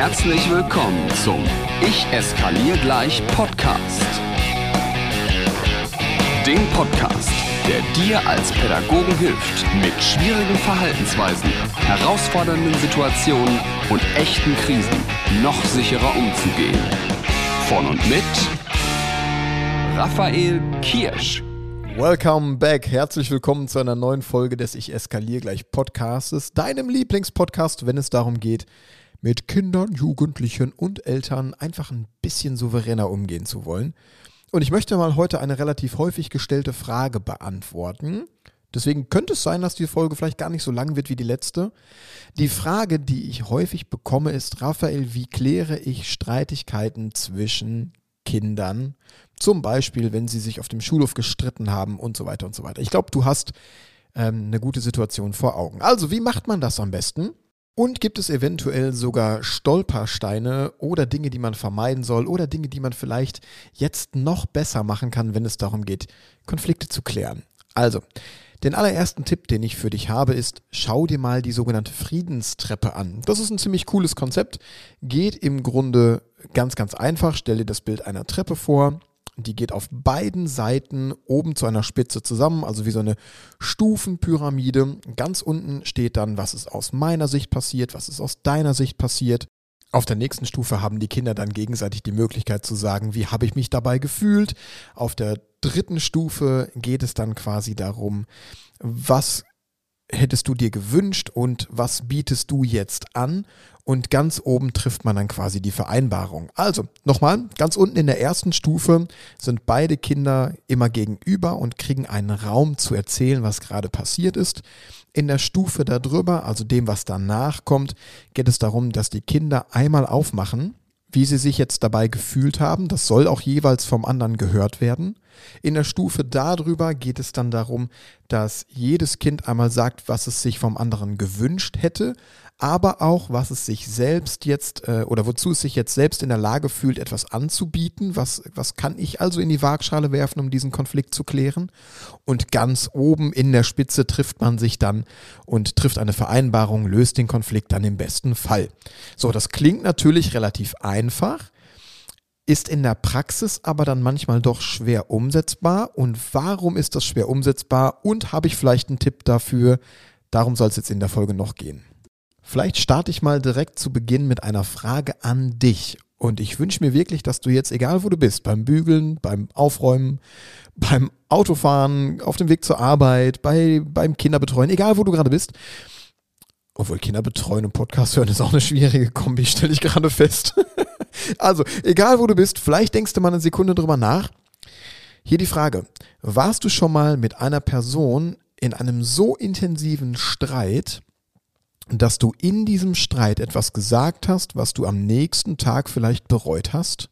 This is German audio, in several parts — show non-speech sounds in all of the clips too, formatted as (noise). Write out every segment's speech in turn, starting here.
Herzlich willkommen zum Ich eskaliere gleich Podcast. Dem Podcast, der dir als Pädagogen hilft, mit schwierigen Verhaltensweisen, herausfordernden Situationen und echten Krisen noch sicherer umzugehen. Von und mit Raphael Kirsch. Welcome back. Herzlich willkommen zu einer neuen Folge des Ich eskaliere gleich Podcastes, deinem Lieblingspodcast, wenn es darum geht, mit Kindern, Jugendlichen und Eltern einfach ein bisschen souveräner umgehen zu wollen. Und ich möchte mal heute eine relativ häufig gestellte Frage beantworten. Deswegen könnte es sein, dass die Folge vielleicht gar nicht so lang wird wie die letzte. Die Frage, die ich häufig bekomme, ist, Raphael, wie kläre ich Streitigkeiten zwischen Kindern? Zum Beispiel, wenn sie sich auf dem Schulhof gestritten haben und so weiter und so weiter. Ich glaube, du hast ähm, eine gute Situation vor Augen. Also, wie macht man das am besten? Und gibt es eventuell sogar Stolpersteine oder Dinge, die man vermeiden soll oder Dinge, die man vielleicht jetzt noch besser machen kann, wenn es darum geht, Konflikte zu klären? Also, den allerersten Tipp, den ich für dich habe, ist, schau dir mal die sogenannte Friedenstreppe an. Das ist ein ziemlich cooles Konzept, geht im Grunde ganz, ganz einfach. Stell dir das Bild einer Treppe vor die geht auf beiden Seiten oben zu einer Spitze zusammen, also wie so eine Stufenpyramide. Ganz unten steht dann, was ist aus meiner Sicht passiert, was ist aus deiner Sicht passiert. Auf der nächsten Stufe haben die Kinder dann gegenseitig die Möglichkeit zu sagen, wie habe ich mich dabei gefühlt. Auf der dritten Stufe geht es dann quasi darum, was hättest du dir gewünscht und was bietest du jetzt an? Und ganz oben trifft man dann quasi die Vereinbarung. Also, nochmal, ganz unten in der ersten Stufe sind beide Kinder immer gegenüber und kriegen einen Raum zu erzählen, was gerade passiert ist. In der Stufe darüber, also dem, was danach kommt, geht es darum, dass die Kinder einmal aufmachen wie sie sich jetzt dabei gefühlt haben. Das soll auch jeweils vom anderen gehört werden. In der Stufe darüber geht es dann darum, dass jedes Kind einmal sagt, was es sich vom anderen gewünscht hätte, aber auch, was es sich selbst jetzt äh, oder wozu es sich jetzt selbst in der Lage fühlt, etwas anzubieten. Was, was kann ich also in die Waagschale werfen, um diesen Konflikt zu klären? Und ganz oben in der Spitze trifft man sich dann und trifft eine Vereinbarung, löst den Konflikt dann im besten Fall. So, das klingt natürlich relativ einfach ist in der Praxis aber dann manchmal doch schwer umsetzbar. Und warum ist das schwer umsetzbar? Und habe ich vielleicht einen Tipp dafür? Darum soll es jetzt in der Folge noch gehen. Vielleicht starte ich mal direkt zu Beginn mit einer Frage an dich. Und ich wünsche mir wirklich, dass du jetzt, egal wo du bist, beim Bügeln, beim Aufräumen, beim Autofahren, auf dem Weg zur Arbeit, bei, beim Kinderbetreuen, egal wo du gerade bist, obwohl Kinderbetreuen und Podcast hören ist auch eine schwierige Kombi, stelle ich gerade fest. (laughs) also, egal wo du bist, vielleicht denkst du mal eine Sekunde drüber nach. Hier die Frage, warst du schon mal mit einer Person in einem so intensiven Streit, dass du in diesem Streit etwas gesagt hast, was du am nächsten Tag vielleicht bereut hast?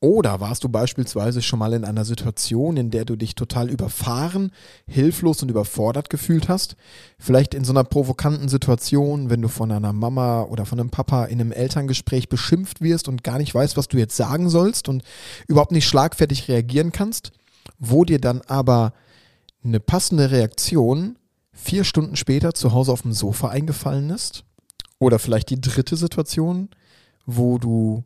Oder warst du beispielsweise schon mal in einer Situation, in der du dich total überfahren, hilflos und überfordert gefühlt hast? Vielleicht in so einer provokanten Situation, wenn du von einer Mama oder von einem Papa in einem Elterngespräch beschimpft wirst und gar nicht weißt, was du jetzt sagen sollst und überhaupt nicht schlagfertig reagieren kannst, wo dir dann aber eine passende Reaktion vier Stunden später zu Hause auf dem Sofa eingefallen ist. Oder vielleicht die dritte Situation, wo du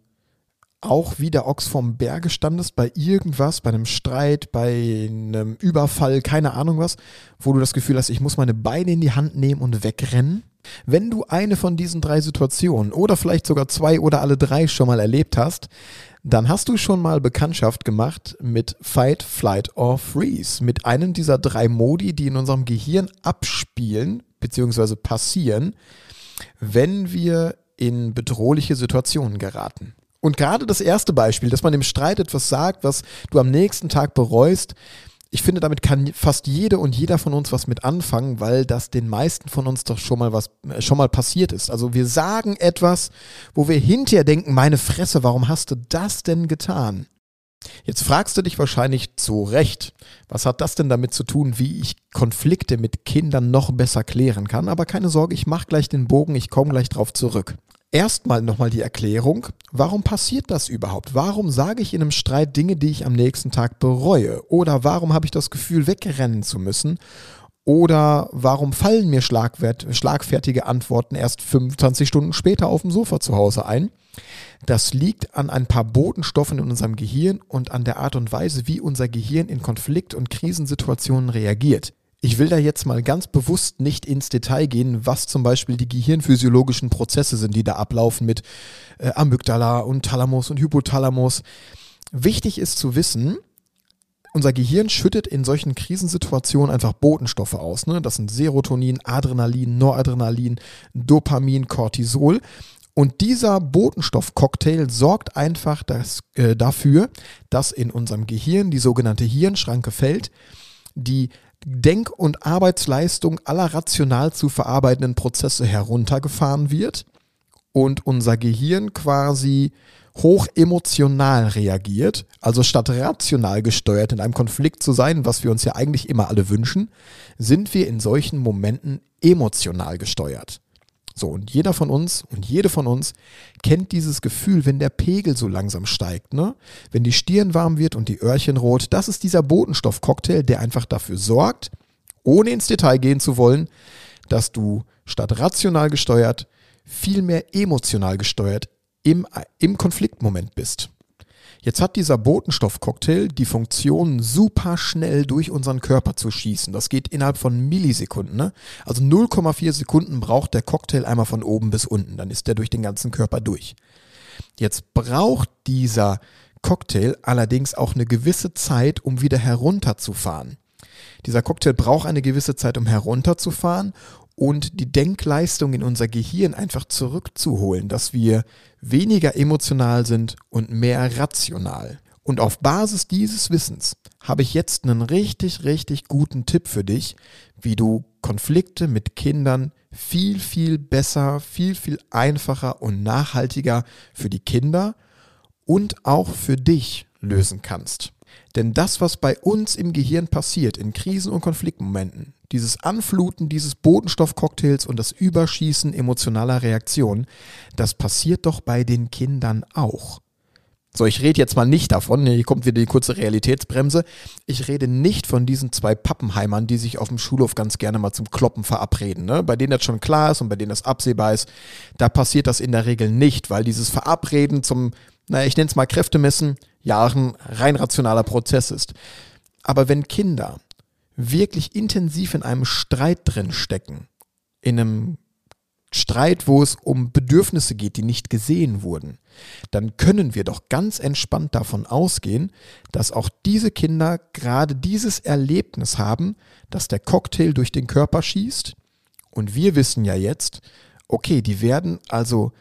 auch wie der Ochs vom Berge standest bei irgendwas, bei einem Streit, bei einem Überfall, keine Ahnung was, wo du das Gefühl hast, ich muss meine Beine in die Hand nehmen und wegrennen. Wenn du eine von diesen drei Situationen oder vielleicht sogar zwei oder alle drei schon mal erlebt hast, dann hast du schon mal Bekanntschaft gemacht mit Fight, Flight or Freeze, mit einem dieser drei Modi, die in unserem Gehirn abspielen bzw. passieren, wenn wir in bedrohliche Situationen geraten. Und gerade das erste Beispiel, dass man im Streit etwas sagt, was du am nächsten Tag bereust, ich finde, damit kann fast jede und jeder von uns was mit anfangen, weil das den meisten von uns doch schon mal was äh, schon mal passiert ist. Also wir sagen etwas, wo wir hinterher denken, meine Fresse, warum hast du das denn getan? Jetzt fragst du dich wahrscheinlich zu Recht, was hat das denn damit zu tun, wie ich Konflikte mit Kindern noch besser klären kann? Aber keine Sorge, ich mache gleich den Bogen, ich komme gleich drauf zurück. Erstmal nochmal die Erklärung, warum passiert das überhaupt? Warum sage ich in einem Streit Dinge, die ich am nächsten Tag bereue? Oder warum habe ich das Gefühl, wegrennen zu müssen? Oder warum fallen mir schlagfertige Antworten erst 25 Stunden später auf dem Sofa zu Hause ein? Das liegt an ein paar Botenstoffen in unserem Gehirn und an der Art und Weise, wie unser Gehirn in Konflikt- und Krisensituationen reagiert. Ich will da jetzt mal ganz bewusst nicht ins Detail gehen, was zum Beispiel die gehirnphysiologischen Prozesse sind, die da ablaufen mit äh, Amygdala und Thalamus und Hypothalamus. Wichtig ist zu wissen, unser Gehirn schüttet in solchen Krisensituationen einfach Botenstoffe aus. Ne? Das sind Serotonin, Adrenalin, Noradrenalin, Dopamin, Cortisol. Und dieser Botenstoffcocktail sorgt einfach das, äh, dafür, dass in unserem Gehirn die sogenannte Hirnschranke fällt, die Denk- und Arbeitsleistung aller rational zu verarbeitenden Prozesse heruntergefahren wird und unser Gehirn quasi hoch emotional reagiert, also statt rational gesteuert in einem Konflikt zu sein, was wir uns ja eigentlich immer alle wünschen, sind wir in solchen Momenten emotional gesteuert. So, und jeder von uns und jede von uns kennt dieses Gefühl, wenn der Pegel so langsam steigt, ne? Wenn die Stirn warm wird und die Öhrchen rot, das ist dieser Botenstoffcocktail, der einfach dafür sorgt, ohne ins Detail gehen zu wollen, dass du statt rational gesteuert, viel mehr emotional gesteuert im, im Konfliktmoment bist. Jetzt hat dieser Botenstoffcocktail die Funktion, super schnell durch unseren Körper zu schießen. Das geht innerhalb von Millisekunden. Ne? Also 0,4 Sekunden braucht der Cocktail einmal von oben bis unten. Dann ist der durch den ganzen Körper durch. Jetzt braucht dieser Cocktail allerdings auch eine gewisse Zeit, um wieder herunterzufahren. Dieser Cocktail braucht eine gewisse Zeit, um herunterzufahren und die Denkleistung in unser Gehirn einfach zurückzuholen, dass wir weniger emotional sind und mehr rational. Und auf Basis dieses Wissens habe ich jetzt einen richtig, richtig guten Tipp für dich, wie du Konflikte mit Kindern viel, viel besser, viel, viel einfacher und nachhaltiger für die Kinder und auch für dich lösen kannst. Denn das, was bei uns im Gehirn passiert, in Krisen- und Konfliktmomenten, dieses Anfluten dieses Botenstoffcocktails und das Überschießen emotionaler Reaktionen, das passiert doch bei den Kindern auch. So, ich rede jetzt mal nicht davon, hier kommt wieder die kurze Realitätsbremse. Ich rede nicht von diesen zwei Pappenheimern, die sich auf dem Schulhof ganz gerne mal zum Kloppen verabreden, ne? bei denen das schon klar ist und bei denen das absehbar ist. Da passiert das in der Regel nicht, weil dieses Verabreden zum, naja, ich nenne es mal Kräftemessen, ja auch ein rein rationaler Prozess ist. Aber wenn Kinder wirklich intensiv in einem Streit drin stecken, in einem Streit, wo es um Bedürfnisse geht, die nicht gesehen wurden, dann können wir doch ganz entspannt davon ausgehen, dass auch diese Kinder gerade dieses Erlebnis haben, dass der Cocktail durch den Körper schießt. Und wir wissen ja jetzt, okay, die werden also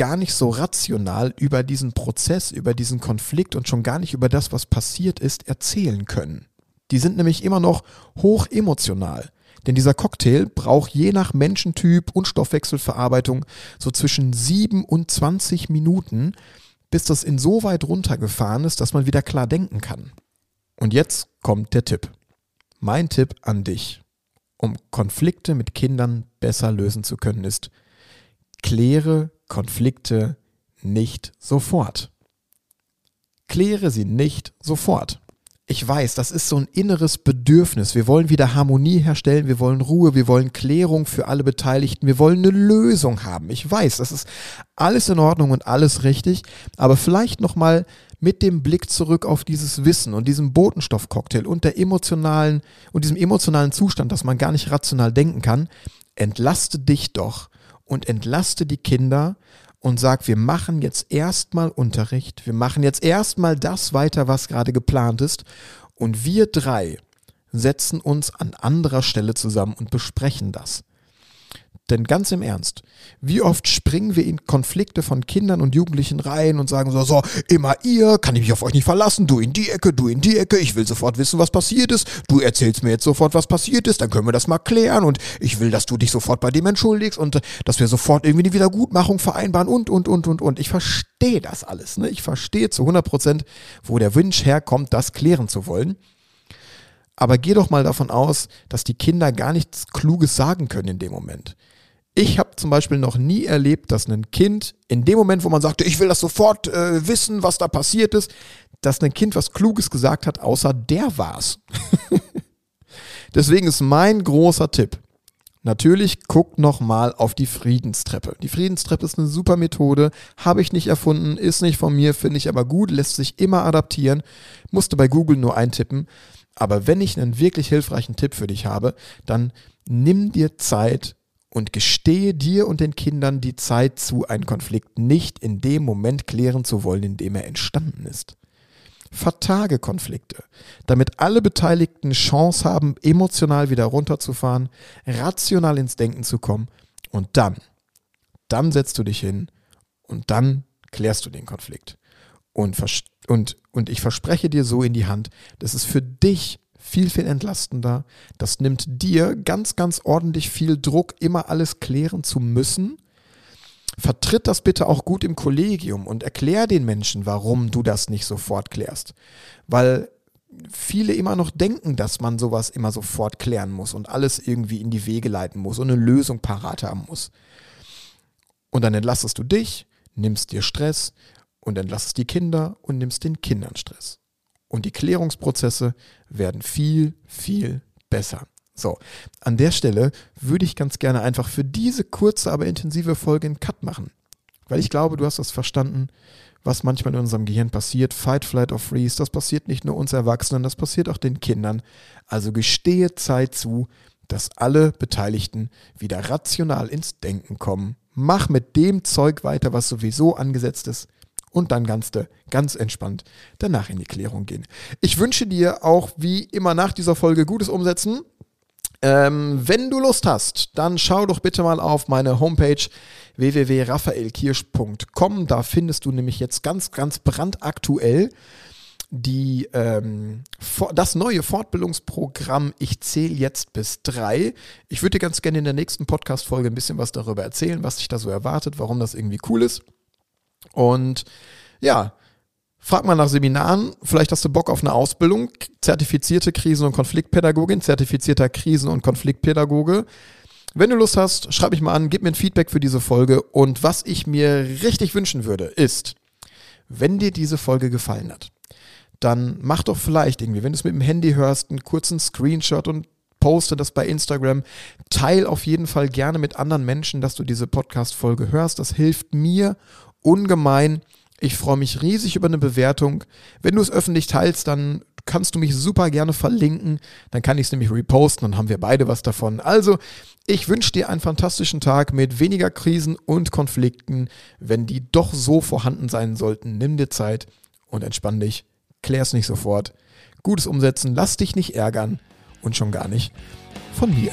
gar nicht so rational über diesen Prozess, über diesen Konflikt und schon gar nicht über das, was passiert ist, erzählen können. Die sind nämlich immer noch hoch emotional. Denn dieser Cocktail braucht je nach Menschentyp und Stoffwechselverarbeitung so zwischen 7 und 20 Minuten, bis das insoweit runtergefahren ist, dass man wieder klar denken kann. Und jetzt kommt der Tipp. Mein Tipp an dich, um Konflikte mit Kindern besser lösen zu können, ist, kläre Konflikte nicht sofort. Kläre sie nicht sofort ich weiß, das ist so ein inneres Bedürfnis. Wir wollen wieder Harmonie herstellen, wir wollen Ruhe, wir wollen Klärung für alle Beteiligten, wir wollen eine Lösung haben. Ich weiß, das ist alles in Ordnung und alles richtig, aber vielleicht nochmal mit dem Blick zurück auf dieses Wissen und diesem Botenstoffcocktail und der emotionalen und diesem emotionalen Zustand, dass man gar nicht rational denken kann, entlaste dich doch und entlaste die Kinder und sag, wir machen jetzt erstmal Unterricht, wir machen jetzt erstmal das weiter, was gerade geplant ist und wir drei setzen uns an anderer Stelle zusammen und besprechen das. Denn ganz im Ernst, wie oft springen wir in Konflikte von Kindern und Jugendlichen rein und sagen so, so, immer ihr, kann ich mich auf euch nicht verlassen, du in die Ecke, du in die Ecke, ich will sofort wissen, was passiert ist, du erzählst mir jetzt sofort, was passiert ist, dann können wir das mal klären und ich will, dass du dich sofort bei dem entschuldigst und äh, dass wir sofort irgendwie eine Wiedergutmachung vereinbaren und, und, und, und, und. Ich verstehe das alles, ne? Ich verstehe zu 100 Prozent, wo der Wunsch herkommt, das klären zu wollen. Aber geh doch mal davon aus, dass die Kinder gar nichts Kluges sagen können in dem Moment. Ich habe zum Beispiel noch nie erlebt, dass ein Kind in dem Moment, wo man sagte, ich will das sofort äh, wissen, was da passiert ist, dass ein Kind was Kluges gesagt hat, außer der war's. (laughs) Deswegen ist mein großer Tipp, Natürlich guckt nochmal auf die Friedenstreppe. Die Friedenstreppe ist eine super Methode, habe ich nicht erfunden, ist nicht von mir, finde ich aber gut, lässt sich immer adaptieren, musste bei Google nur eintippen. Aber wenn ich einen wirklich hilfreichen Tipp für dich habe, dann nimm dir Zeit und gestehe dir und den Kindern die Zeit zu, einen Konflikt nicht in dem Moment klären zu wollen, in dem er entstanden ist. Vertage Konflikte, damit alle Beteiligten Chance haben, emotional wieder runterzufahren, rational ins Denken zu kommen und dann, dann setzt du dich hin und dann klärst du den Konflikt. Und, und, und ich verspreche dir so in die Hand, das ist für dich viel, viel entlastender. Das nimmt dir ganz, ganz ordentlich viel Druck, immer alles klären zu müssen vertritt das bitte auch gut im Kollegium und erklär den Menschen, warum du das nicht sofort klärst. Weil viele immer noch denken, dass man sowas immer sofort klären muss und alles irgendwie in die Wege leiten muss und eine Lösung parat haben muss. Und dann entlastest du dich, nimmst dir Stress und entlastest die Kinder und nimmst den Kindern Stress. Und die Klärungsprozesse werden viel, viel besser. So, an der Stelle würde ich ganz gerne einfach für diese kurze, aber intensive Folge einen Cut machen. Weil ich glaube, du hast das verstanden, was manchmal in unserem Gehirn passiert. Fight, Flight or Freeze, das passiert nicht nur uns Erwachsenen, das passiert auch den Kindern. Also gestehe Zeit zu, dass alle Beteiligten wieder rational ins Denken kommen. Mach mit dem Zeug weiter, was sowieso angesetzt ist und dann ganz, ganz entspannt danach in die Klärung gehen. Ich wünsche dir auch wie immer nach dieser Folge gutes Umsetzen. Ähm, wenn du Lust hast, dann schau doch bitte mal auf meine Homepage www.raphaelkirsch.com. Da findest du nämlich jetzt ganz, ganz brandaktuell die, ähm, das neue Fortbildungsprogramm Ich zähle jetzt bis drei. Ich würde dir ganz gerne in der nächsten Podcast-Folge ein bisschen was darüber erzählen, was dich da so erwartet, warum das irgendwie cool ist. Und ja, Frag mal nach Seminaren, vielleicht hast du Bock auf eine Ausbildung, zertifizierte Krisen- und Konfliktpädagogin, zertifizierter Krisen- und Konfliktpädagoge. Wenn du Lust hast, schreib mich mal an, gib mir ein Feedback für diese Folge. Und was ich mir richtig wünschen würde, ist, wenn dir diese Folge gefallen hat, dann mach doch vielleicht irgendwie, wenn du es mit dem Handy hörst, einen kurzen Screenshot und poste das bei Instagram. Teil auf jeden Fall gerne mit anderen Menschen, dass du diese Podcast-Folge hörst. Das hilft mir ungemein ich freue mich riesig über eine Bewertung. Wenn du es öffentlich teilst, dann kannst du mich super gerne verlinken. Dann kann ich es nämlich reposten, dann haben wir beide was davon. Also, ich wünsche dir einen fantastischen Tag mit weniger Krisen und Konflikten. Wenn die doch so vorhanden sein sollten, nimm dir Zeit und entspann dich. Klär es nicht sofort. Gutes Umsetzen, lass dich nicht ärgern und schon gar nicht von mir.